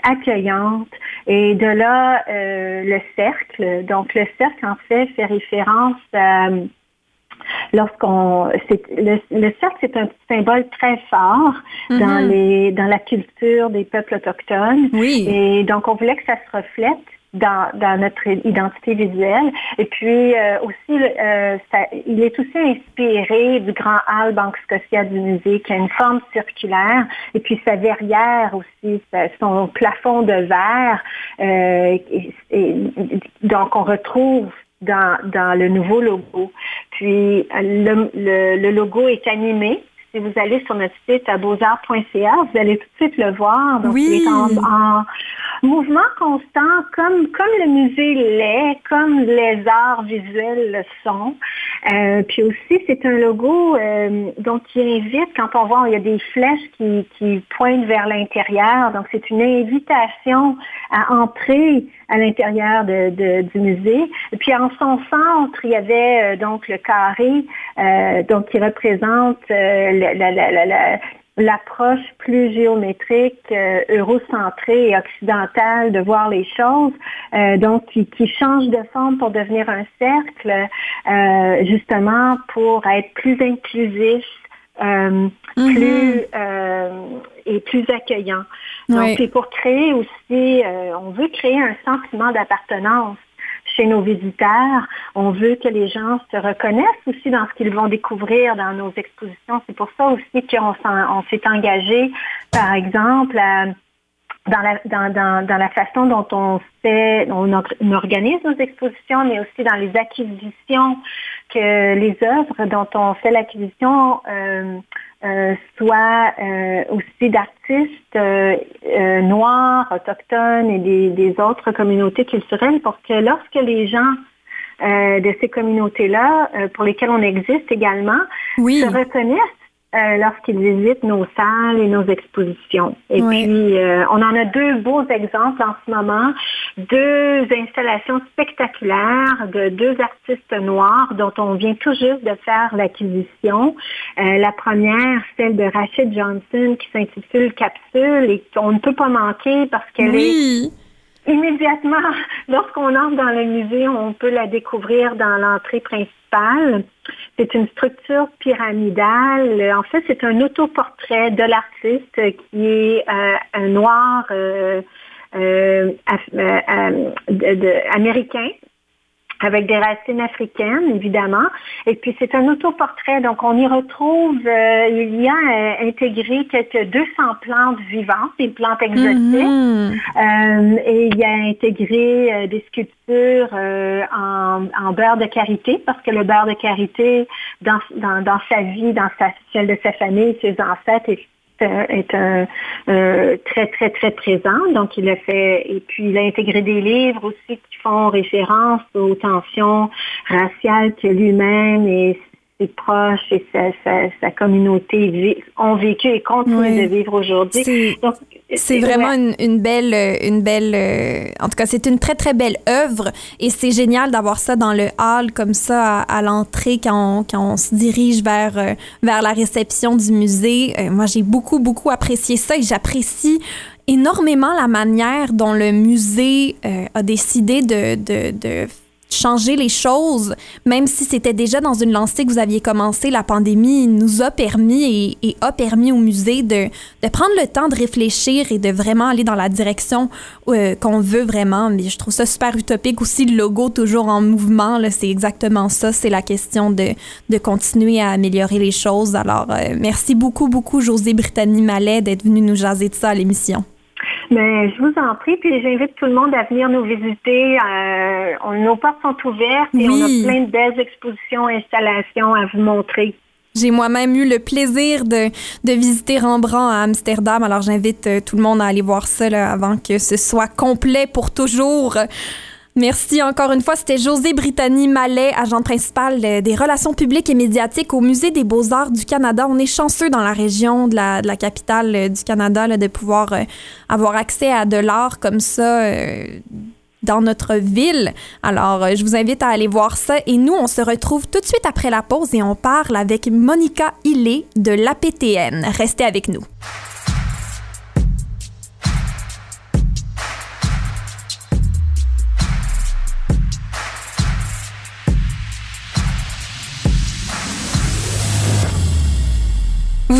accueillante. Et de là, le cercle. Donc, le cercle, en fait, fait référence à lorsqu'on le, le cercle c'est un symbole très fort dans les dans la culture des peuples autochtones Oui. et donc on voulait que ça se reflète dans, dans notre identité visuelle. Et puis euh, aussi, euh, ça, il est aussi inspiré du grand hall Banque Scotia du musée, qui a une forme circulaire, et puis sa verrière aussi, son plafond de verre. euh, et- et- donc on retrouve dans, dans le nouveau logo. Puis le, le, le logo est animé. Si vous allez sur notre site à beauxarts.ca, vous allez tout de suite le voir. Donc, Oui. il est en, en mouvement constant, comme, comme le musée l'est, comme les arts visuels le sont. Euh, puis aussi, c'est un logo euh, donc qui invite, quand on voit, il y a des flèches qui, qui pointent vers l'intérieur. Donc, c'est une invitation à entrer à l'intérieur de, de- du musée. Et puis, en son centre, il y avait euh, donc le carré, euh, donc qui représente euh, la- la- la- la- la- l'approche plus géométrique, euh, eurocentrée et occidentale de voir les choses, euh, donc qui, qui change de forme pour devenir un cercle, euh, justement pour être plus inclusif, euh, plus euh, et plus accueillant. Donc Oui. c'est pour créer aussi, euh, on veut créer un sentiment d'appartenance chez nos visiteurs. On veut que les gens se reconnaissent aussi dans ce qu'ils vont découvrir dans nos expositions. C'est pour ça aussi qu'on s'est engagé, par exemple, dans la, façon dont on fait, organise nos expositions, mais aussi dans les acquisitions, que les œuvres dont on fait l'acquisition euh, euh, soient euh, aussi d'artistes euh, euh, noirs, autochtones et des, des autres communautés culturelles pour que lorsque les gens euh, de ces communautés-là, euh, pour lesquelles on existe également, Oui. se reconnaissent euh, lorsqu'ils visitent nos salles et nos expositions. Et Oui. puis, euh, on en a deux beaux exemples en ce moment, deux installations spectaculaires de deux artistes noirs dont on vient tout juste de faire l'acquisition. Euh, la première, celle de Rachid Johnson, qui s'intitule Capsule et qu'on ne peut pas manquer parce qu'elle est. immédiatement, lorsqu'on entre dans le musée, on peut la découvrir dans l'entrée principale. C'est une structure pyramidale. En fait, c'est un autoportrait de l'artiste qui est euh, un noir euh, euh, américain avec des racines africaines, évidemment. Et puis, c'est un autoportrait. Donc, on y retrouve, euh, il y a euh, intégré quelques 200 plantes vivantes, des plantes exotiques. Mhm. Euh, et il y a intégré des sculptures en, en, beurre de karité, parce que le beurre de karité, dans, dans, dans sa vie, dans sa, celle de sa famille, ses ancêtres, est est un, très, très, très présent. Donc, il a fait, et puis il a intégré des livres aussi qui font référence aux tensions raciales que lui-même et ses proches et sa, communauté ont vécu et continuent de vivre aujourd'hui. C'est vraiment une, belle, une belle, euh, en tout cas, c'est une très très belle œuvre et c'est génial d'avoir ça dans le hall comme ça à, l'entrée quand on, quand on se dirige vers euh, vers la réception du musée. Euh, moi, j'ai beaucoup beaucoup apprécié ça et j'apprécie énormément la manière dont le musée a décidé de, de, de changer les choses, même si c'était déjà dans une lancée que vous aviez commencé, la pandémie nous a permis et, a permis au musée de, prendre le temps de réfléchir et de vraiment aller dans la direction euh, qu'on veut vraiment. Mais je trouve ça super utopique aussi, le logo toujours en mouvement, c'est exactement ça, c'est la question de, de continuer à améliorer les choses. Alors, euh, merci beaucoup, beaucoup, José Brittany Mallet, d'être venu nous jaser de ça à l'émission. Mais je vous en prie, puis j'invite tout le monde à venir nous visiter. Euh, nos portes sont ouvertes et on a plein de belles expositions, installations à vous montrer. J'ai moi-même eu le plaisir de, de, visiter Rembrandt à Amsterdam, alors j'invite euh, tout le monde à aller voir ça avant que ce soit complet pour toujours. Merci encore une fois. C'était José Brittany Mallet, agent principal des relations publiques et médiatiques au Musée des beaux-arts du Canada. On est chanceux dans la région de la, capitale euh, du Canada de pouvoir euh, avoir accès à de l'art comme ça. Euh, dans notre ville. Alors, je vous invite à aller voir ça. Et nous, on se retrouve tout de suite après la pause et on parle avec Monica Hillé de l'APTN. Restez avec nous.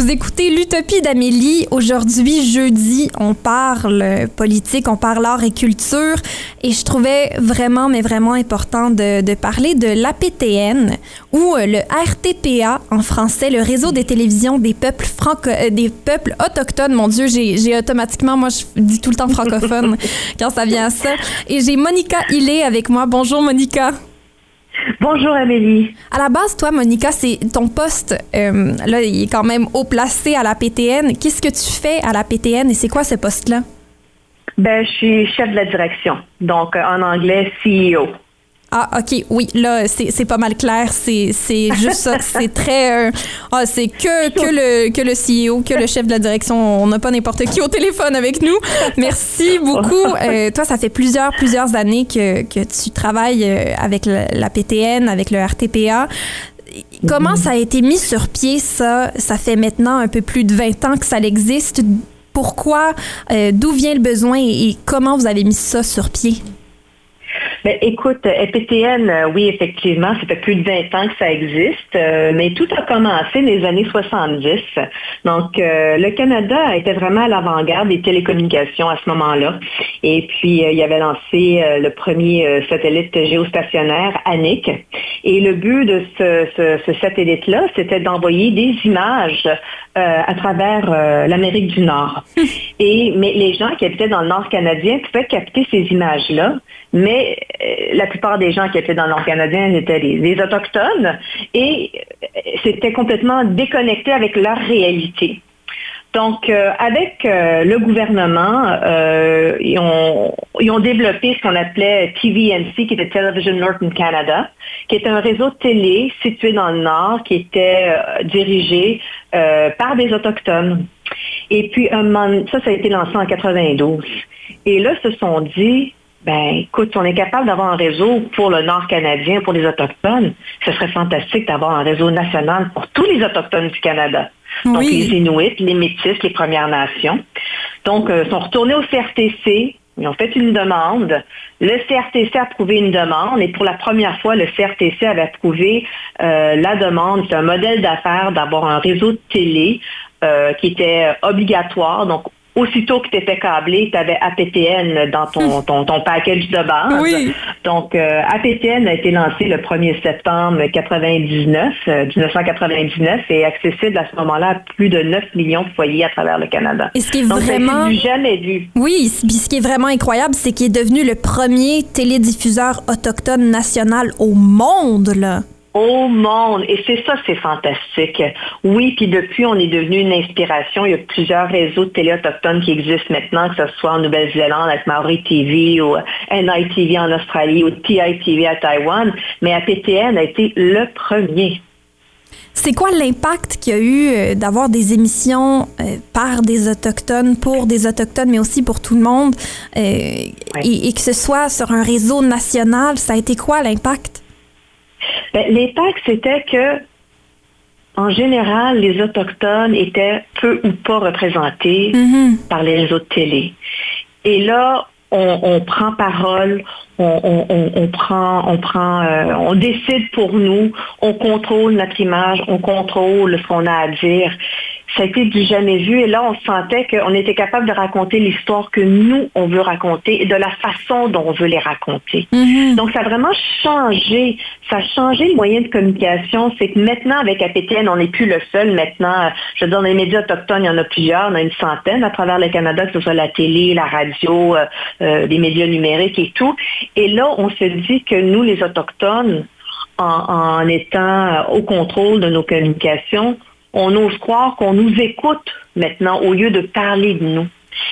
Vous écoutez l'Utopie d'Amélie. Aujourd'hui, jeudi, on parle politique, on parle art et culture. Et je trouvais vraiment, mais vraiment important de, parler de l'APTN ou le RTPA en français, le réseau des télévisions des peuples euh, des peuples autochtones. Mon Dieu, j'ai automatiquement, moi, je dis tout le temps francophone quand ça vient à ça. Et j'ai Monica Hillé avec moi. Bonjour, Monica. Bonjour Amélie. À la base, toi, Monica, c'est ton poste, euh, là, il est quand même haut placé à la PTN. Qu'est-ce que tu fais à la PTN et c'est quoi ce poste-là? Ben, je suis chef de la direction, donc euh, en anglais CEO. Ah, OK, oui, là, c'est pas mal clair. C'est juste ça. C'est très. Euh, ah, c'est que, que, le, que le CEO, que le chef de la direction. On n'a pas n'importe qui au téléphone avec nous. Merci beaucoup. Euh, toi, ça fait plusieurs, plusieurs années que, que tu travailles euh, avec la, PTN, avec le RTPA. Comment ça a été mis sur pied, ça? Ça fait maintenant un peu plus de 20 ans que ça existe. Pourquoi? D'où vient le besoin et comment vous avez mis ça sur pied? Ben, écoute, EPTN, euh, oui, effectivement, ça fait plus de 20 ans que ça existe, euh, mais tout a commencé dans les années 70. Donc, euh, le Canada était vraiment à l'avant-garde des télécommunications à ce moment-là. Et puis, il y avait lancé le premier satellite géostationnaire, ANIC. Et le but de ce, ce satellite-là, c'était d'envoyer des images à travers l'Amérique du Nord. Et, mais les gens qui habitaient dans le Nord canadien pouvaient capter ces images-là, mais euh, la plupart des gens qui étaient dans le Nord canadien étaient des, Autochtones et euh, c'était complètement déconnecté avec leur réalité. Donc, euh, avec le gouvernement, ils, ont, développé ce qu'on appelait TVNC, qui était Television Northern Canada, qui est un réseau de télé situé dans le Nord, qui était dirigé par des Autochtones. Et puis, ça, ça a été lancé en 92. Et là, se sont dit, ben, écoute, on est capable d'avoir un réseau pour le Nord canadien, pour les Autochtones. Ce serait fantastique d'avoir un réseau national pour tous les Autochtones du Canada. Donc, les Inuits, les Métis, les Premières Nations. Donc, euh, sont retournés au CRTC Ils ont fait une demande. Le CRTC a approuvé une demande et pour la première fois, le CRTC avait approuvé euh, la demande. C'est un modèle d'affaires d'avoir un réseau de télé euh, qui était obligatoire. Donc, aussitôt que tu étais câblé, tu avais APTN dans ton, ton, ton package de base. Oui. Donc, euh, APTN a été lancé le 1er septembre 99, euh, 1999 et est accessible à ce moment-là à plus de 9 millions de foyers à travers le Canada. Et ce qui est Donc, vraiment... du jamais vu. Oui, ce qui est vraiment incroyable, c'est qu'il est devenu le premier télédiffuseur autochtone national au monde, là. Au monde. Et c'est ça, c'est fantastique. Oui, puis depuis, on est devenu une inspiration. Il y a plusieurs réseaux de télé autochtones qui existent maintenant, que ce soit en Nouvelle-Zélande avec Maori TV ou NITV en Australie ou TITV à Taïwan. Mais APTN a été le premier. C'est quoi l'impact qu'il y a eu euh, d'avoir des émissions euh, par des Autochtones, pour des Autochtones, mais aussi pour tout le monde, euh, et, et que ce soit sur un réseau national? Ça a été quoi l'impact? Ben, L'impact, c'était que, en général, les Autochtones étaient peu ou pas représentés Mhm. par les réseaux de télé. Et là, on, on prend parole, on, on- on- on prend, on prend, euh, on décide pour nous, on contrôle notre image, on contrôle ce qu'on a à dire. Ça a été du jamais vu et là, on sentait qu'on était capable de raconter l'histoire que nous, on veut raconter et de la façon dont on veut les raconter. Mhm. Donc, ça a vraiment changé. Ça a changé le moyen de communication. C'est que maintenant, avec APTN, on n'est plus le seul. Maintenant, euh, je veux dire, dans les médias autochtones, il y en a plusieurs. On a une centaine à travers le Canada, que ce soit la télé, la radio, euh, euh, les médias numériques et tout. Et là, on se dit que nous, les Autochtones, en, en étant euh, au contrôle de nos communications, on ose croire qu'on nous écoute maintenant au lieu de parler de nous.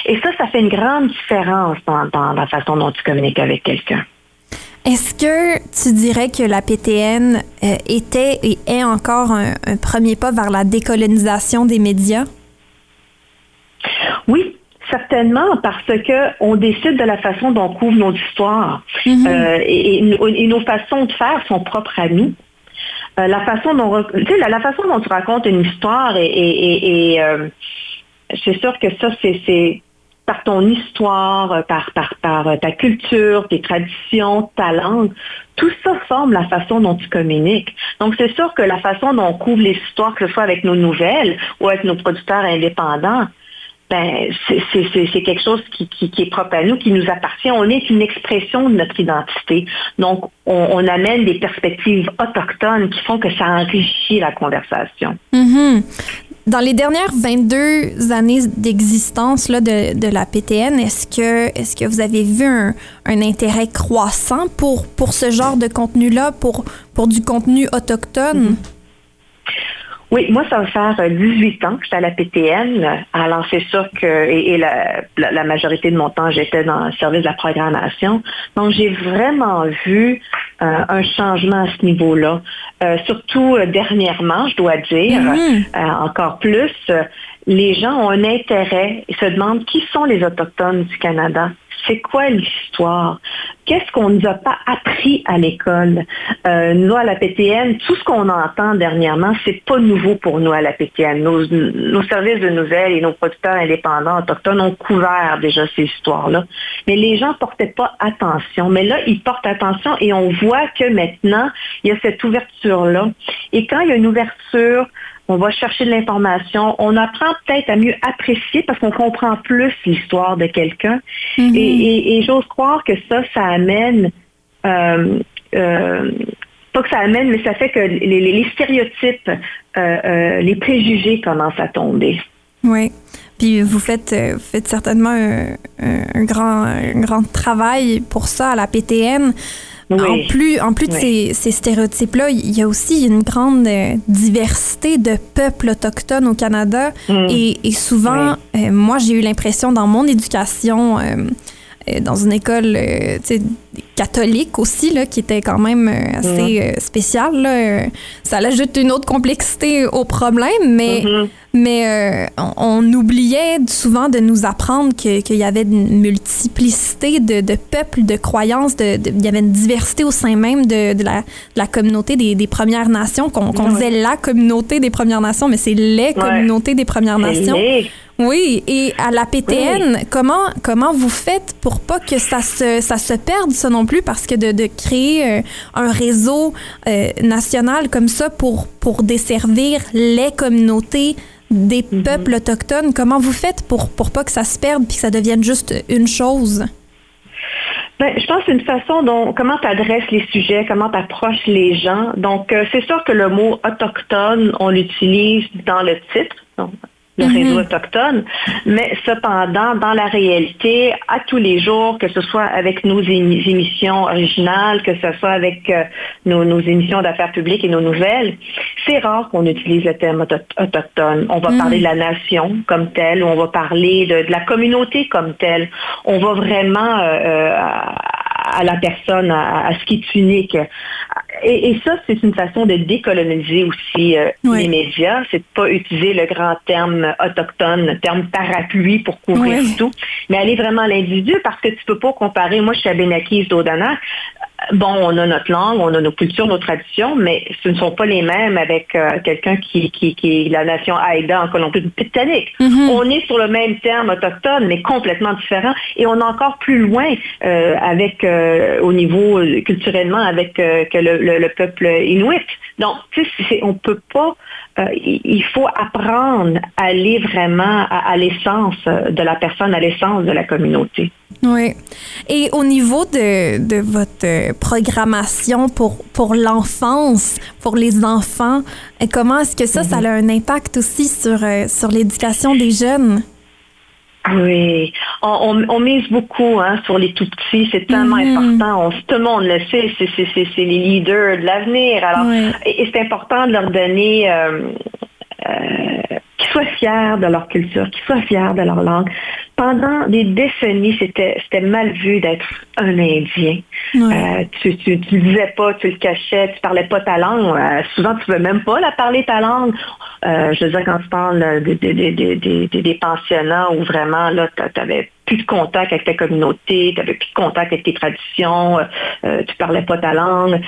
Et ça, ça fait une grande différence dans, dans la façon dont tu communiques avec quelqu'un. Est-ce que tu dirais que la PTN euh, était et est encore un, un premier pas vers la décolonisation des médias? Oui, certainement, parce que on décide de la façon dont on couvre nos histoires. Euh, et, et- et nos façons de faire sont propres à nous. Euh, la façon dont la, tu racontes une histoire et, euh, c'est sûr que ça c'est par ton histoire, par, par, ta culture, tes traditions, ta langue, tout ça forme la façon dont tu communiques. Donc, c'est sûr que la façon dont on couvre les histoires, que ce soit avec nos nouvelles ou avec nos producteurs indépendants, ben, c'est- quelque chose qui, qui- qui est propre à nous, qui nous appartient. On est une expression de notre identité. Donc, on, on amène des perspectives autochtones qui font que ça enrichit la conversation. Mhm. Dans les dernières 22 années d'existence de, de la PTN, est-ce que, est que vous avez vu un, un intérêt croissant pour, pour ce genre de contenu-là, pour, pour du contenu autochtone? Oui, moi, ça va faire euh, 18 ans que j'étais à la PTN. Alors, c'est sûr que, et, et la, la- la majorité de mon temps, j'étais dans le service de la programmation. Donc, j'ai vraiment vu euh, un changement à ce niveau-là. Euh, surtout euh, dernièrement, je dois dire, Mhm. euh, encore plus, euh, les gens ont un intérêt et se demandent qui sont les Autochtones du Canada. C'est quoi l'histoire? Qu'est-ce qu'on ne nous a pas appris à l'école? Euh, nous, à la PTN, tout ce qu'on entend dernièrement, c'est pas nouveau pour nous à la PTN. Nos, nos services de nouvelles et nos producteurs indépendants autochtones ont couvert déjà ces histoires-là. Mais les gens portaient pas attention. Mais là, ils portent attention et on voit que maintenant, il y a cette ouverture-là. Et quand il y a une ouverture, on va chercher de l'information, on apprend peut-être à mieux apprécier parce qu'on comprend plus l'histoire de quelqu'un. Mhm. Et, et- et j'ose croire que ça, ça amène, euh, euh, pas que ça amène, mais ça fait que les, les- les stéréotypes, euh, les préjugés commencent à tomber. Oui. Puis vous faites, vous faites certainement un, un- un grand, un grand travail pour ça à la PTN. Oui. En plus, en plus de ces, ces stéréotypes-là, il y a aussi une grande euh, diversité de peuples autochtones au Canada. Mm. Et, et souvent, euh, moi, j'ai eu l'impression dans mon éducation, euh, dans une école euh, catholique aussi, là, qui était quand même euh, assez euh, spéciale, là, euh, ça ajoute une autre complexité au problème, mais, Mhm. mais euh, on, on oubliait souvent de nous apprendre que- qu'il y avait une multiplicité de, de peuples, de croyances, de, de- il y avait une diversité au sein même de, de la, communauté des, des Premières Nations, qu'on disait la communauté des Premières Nations, mais c'est les communautés des Premières Nations. Oui, et à la PTN, comment comment vous faites pour pas que ça se ça se perde ça non plus parce que de, de créer euh, un réseau euh, national comme ça pour pour desservir les communautés des Mhm. peuples autochtones, comment vous faites pour pour pas que ça se perde puis que ça devienne juste une chose? Ben, je pense que c'est une façon dont comment tu adresses les sujets, comment tu approches les gens. Donc, euh, c'est sûr que le mot autochtone, on l'utilise dans le titre, donc, le Mhm. réseau autochtone, mais cependant, dans la réalité, à tous les jours, que ce soit avec nos émi- émissions originales, que ce soit avec euh, nos, nos émissions d'affaires publiques et nos nouvelles, c'est rare qu'on utilise le terme auto- autochtone. On va Mhm. parler de la nation comme telle, on va parler de, de la communauté comme telle. On va vraiment euh, euh, à, à la personne, à, à ce qui est unique. Et, et ça, c'est une façon de décoloniser aussi euh, Oui. les médias. C'est de pas utiliser le grand terme autochtone, le terme parapluie pour couvrir Oui. tout, mais aller vraiment à l'individu parce que tu peux pas comparer. Moi, je suis à Benakis d'Odana. Bon, on a notre langue, on a nos cultures, nos traditions, mais ce ne sont pas les mêmes avec euh, quelqu'un qui, qui, qui est la nation Haïda en Colombie-Britannique. Mhm. On est sur le même terme autochtone, mais complètement différent. Et on est encore plus loin euh, avec, euh, au niveau euh, culturellement, avec euh, que le, le- le peuple inuit. Donc, tu sais, on peut pas. Euh, il faut apprendre à aller vraiment à, à l'essence euh, de la personne, à l'essence de la communauté. Oui. Et au niveau de, de votre euh, programmation pour, pour l'enfance, pour les enfants, comment est-ce que ça, ça a un impact aussi sur, sur l'éducation des jeunes? Oui, on, on- on mise beaucoup hein, sur les tout petits, c'est tellement Mhm. important. On, tout le monde le sait, c'est, c'est- c'est- c'est les leaders de l'avenir. Alors, Oui. et, et c'est important de leur donner euh, qu'ils soient fiers de leur culture, qu'ils soient fiers de leur langue. Pendant des décennies, c'était, c'était mal vu d'être un Indien. Ouais. Euh, tu, tu, tu le disais pas, tu le cachais, tu parlais pas ta langue. Euh, souvent, tu veux même pas la parler ta langue. Euh, je veux dire, quand tu parles euh, des, des, des, pensionnats où vraiment, là, tu avais plus de contact avec ta communauté, tu avais plus de contact avec tes traditions, euh, euh, tu parlais pas ta langue.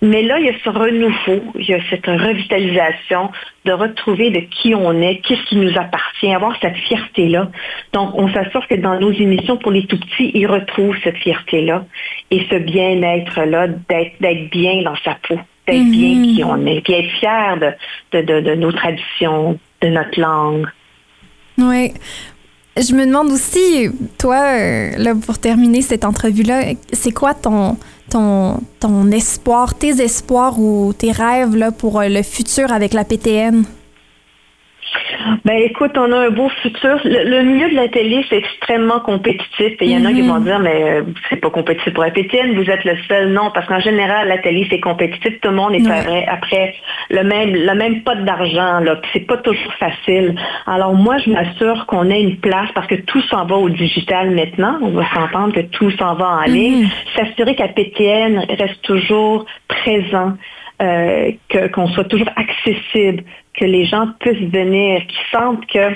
Mais là, il y a ce renouveau, il y a cette revitalisation de retrouver de qui on est, qu'est-ce qui nous appartient, avoir cette fierté-là. Donc, on s'assure que dans nos émissions pour les tout-petits, ils retrouvent cette fierté-là et ce bien-être-là, d'être, bien dans sa peau, d'être Mhm. bien qui on est, puis être fier de, de, de, de nos traditions, de notre langue. Oui. Je me demande aussi, toi, euh, là, pour terminer cette entrevue-là, c'est quoi ton, ton, ton espoir, tes espoirs ou tes rêves là, pour euh, le futur avec la PTN? Ben écoute, on a un beau futur. Le, le milieu de la télé, c'est extrêmement compétitif. Il y en a qui vont dire, mais euh, c'est pas compétitif pour la PTN, vous êtes le seul. Non, parce qu'en général, la télé, c'est compétitif. Tout le monde est Ouais. après, le même le même pot d'argent. c'est pas toujours facile. Alors moi, je m'assure qu'on ait une place parce que tout s'en va au digital maintenant. On va s'entendre que tout s'en va en ligne. S'assurer qu'à PTN reste toujours présent. euh, qu'on soit toujours accessible, que les gens puissent venir, qu'ils sentent que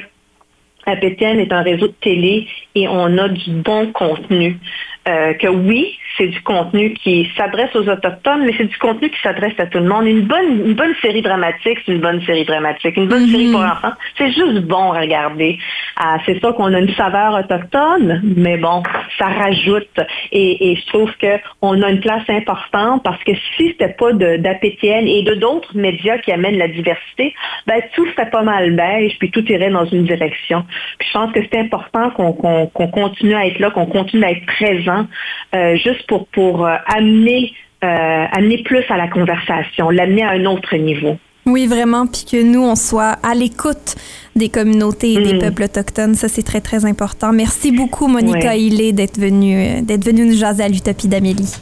APTN est un réseau de télé et on a du bon contenu. Euh, que oui, c'est du contenu qui s'adresse aux Autochtones, mais c'est du contenu qui s'adresse à tout le monde. Une bonne, une bonne série dramatique, c'est une bonne série dramatique. Une bonne série pour enfants, c'est juste bon à regarder. Ah, c'est sûr qu'on a une saveur autochtone, mais bon, ça rajoute. Et, et je trouve qu'on a une place importante parce que si c'était pas d'APTN et de d'autres médias qui amènent la diversité, ben tout serait pas mal beige, puis tout irait dans une direction. Puis je pense que c'est important qu'on continue à être là, qu'on continue à être présent, euh, juste pour, pour euh, amener, euh, amener plus à la conversation, l'amener à un autre niveau. Oui, vraiment, puis que nous, on soit à l'écoute des communautés et des Mm. peuples autochtones. Ça, c'est très, très important. Merci beaucoup, Monica Ouais. Hillé, d'être venue, euh, d'être venue nous jaser à l'Utopie d'Amélie.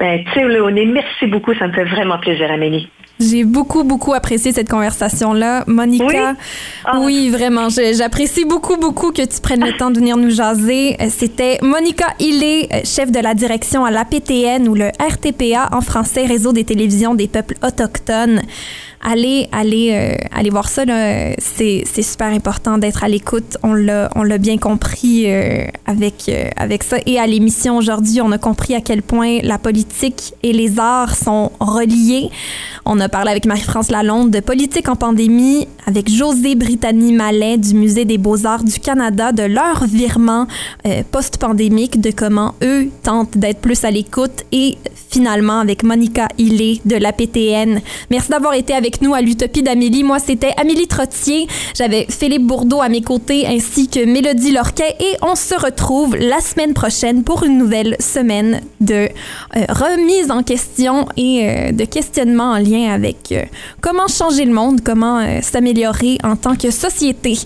Ben, tu sais, Léoné, merci beaucoup, ça me fait vraiment plaisir, Amélie. J'ai beaucoup, beaucoup apprécié cette conversation-là. Monica, Oui? Ah. oui, vraiment, j'apprécie beaucoup, beaucoup que tu prennes le temps de venir nous jaser. Euh, C'était Monica Hillé, euh, chef de la direction à l'APTN ou le RTPA en français, Réseau des télévisions des peuples autochtones. Allez, allez, euh, allez voir ça. C'est super important d'être à l'écoute. On l'a on l'a bien compris euh, avec, euh, avec ça. Et à l'émission aujourd'hui, on a compris à quel point la politique et les arts sont reliés. On a parlé avec Marie-France Lalonde de politique en pandémie, avec José Brittany-Mallet du Musée des beaux-arts du Canada, de leur virement euh, post-pandémique, de comment eux tentent d'être plus à l'écoute et finalement avec Monica Hillé de la PTN. Merci d'avoir été avec nous à l'Utopie d'Amélie. Moi, c'était Amélie Trottier. J'avais Philippe Bourdeau à mes côtés ainsi que Mélodie Lorquet et on se retrouve la semaine prochaine pour une nouvelle semaine de euh, remise en question et euh, de questionnement en lien avec euh, comment changer le monde, comment s'améliorer en tant que société.